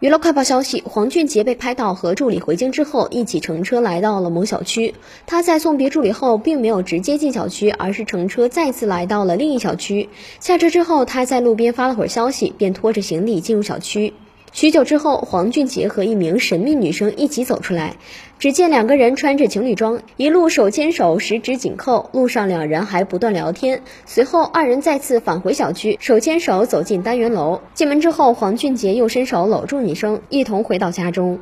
娱乐快报消息：黄俊杰被拍到和助理回京之后，一起乘车来到了某小区。他在送别助理后，并没有直接进小区，而是乘车再次来到了另一小区。下车之后，他在路边发了会儿消息，便拖着行李进入小区。许久之后，黄俊杰和一名神秘女生一起走出来。只见两个人穿着情侣装，一路手牵手，十指紧扣。路上两人还不断聊天。随后，二人再次返回小区，手牵手走进单元楼。进门之后，黄俊杰又伸手搂住女生，一同回到家中。